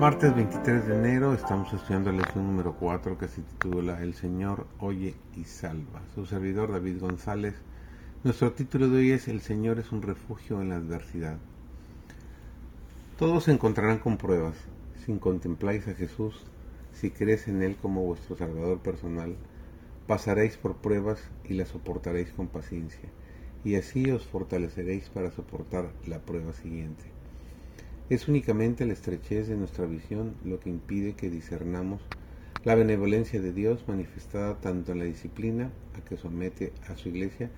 Martes 23 de enero estamos estudiando la lección número 4 que se titula El Señor oye y salva. Su servidor David González. Nuestro título de hoy es El Señor es un refugio en la adversidad. Todos se encontrarán con pruebas. Si contempláis a Jesús, si crees en Él como vuestro Salvador personal, pasaréis por pruebas y las soportaréis con paciencia, y así os fortaleceréis para soportar la prueba siguiente. Es únicamente la estrechez de nuestra visión lo que impide que discernamos la benevolencia de Dios manifestada tanto en la disciplina a que somete a su iglesia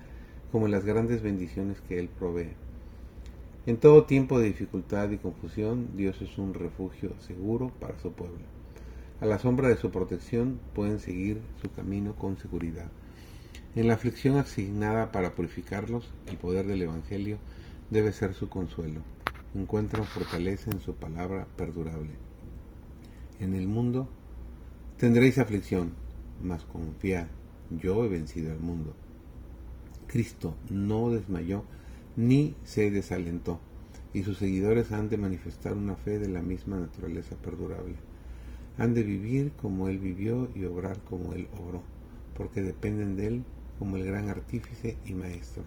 como en las grandes bendiciones que Él provee. En todo tiempo de dificultad y confusión, Dios es un refugio seguro para su pueblo. A la sombra de su protección pueden seguir su camino con seguridad. En la aflicción asignada para purificarlos, el poder del Evangelio debe ser su consuelo encuentran fortaleza en su palabra perdurable. En el mundo tendréis aflicción, mas confiad, yo he vencido al mundo. Cristo no desmayó ni se desalentó, y sus seguidores han de manifestar una fe de la misma naturaleza perdurable. Han de vivir como Él vivió y obrar como Él obró, porque dependen de Él como el gran artífice y maestro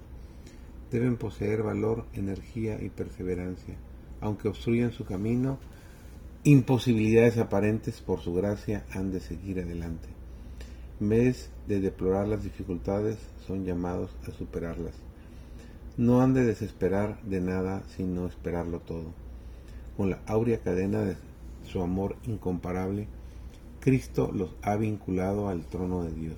deben poseer valor, energía y perseverancia, aunque obstruyan su camino, imposibilidades aparentes por su gracia han de seguir adelante. En vez de deplorar las dificultades, son llamados a superarlas. No han de desesperar de nada, sino esperarlo todo. Con la áurea cadena de su amor incomparable, Cristo los ha vinculado al trono de Dios.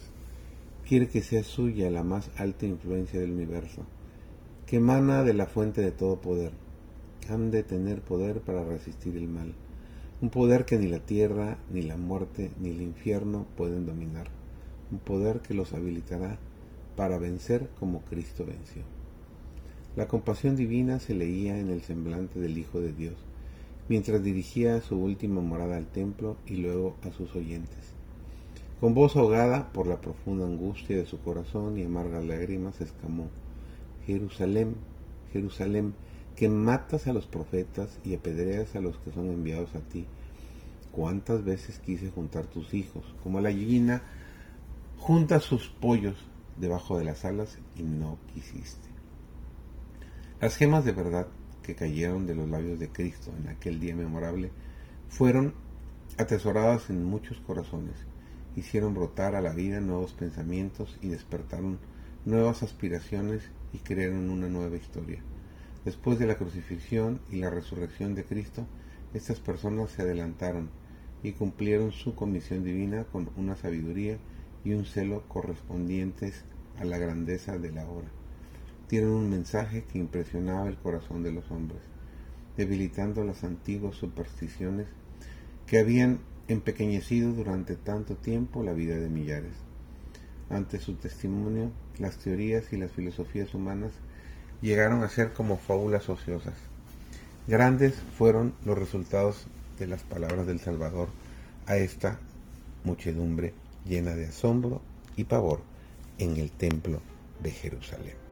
Quiere que sea suya la más alta influencia del universo que emana de la fuente de todo poder. Han de tener poder para resistir el mal, un poder que ni la tierra, ni la muerte, ni el infierno pueden dominar, un poder que los habilitará para vencer como Cristo venció. La compasión divina se leía en el semblante del Hijo de Dios, mientras dirigía su última morada al templo y luego a sus oyentes. Con voz ahogada por la profunda angustia de su corazón y amargas lágrimas, exclamó, Jerusalén, Jerusalén, que matas a los profetas y apedreas a los que son enviados a ti. ¿Cuántas veces quise juntar tus hijos, como la gallina junta sus pollos debajo de las alas y no quisiste? Las gemas de verdad que cayeron de los labios de Cristo en aquel día memorable fueron atesoradas en muchos corazones, hicieron brotar a la vida nuevos pensamientos y despertaron nuevas aspiraciones y crearon una nueva historia. Después de la crucifixión y la resurrección de Cristo, estas personas se adelantaron y cumplieron su comisión divina con una sabiduría y un celo correspondientes a la grandeza de la hora. Tienen un mensaje que impresionaba el corazón de los hombres, debilitando las antiguas supersticiones que habían empequeñecido durante tanto tiempo la vida de millares. Ante su testimonio, las teorías y las filosofías humanas llegaron a ser como fábulas ociosas. Grandes fueron los resultados de las palabras del Salvador a esta muchedumbre llena de asombro y pavor en el templo de Jerusalén.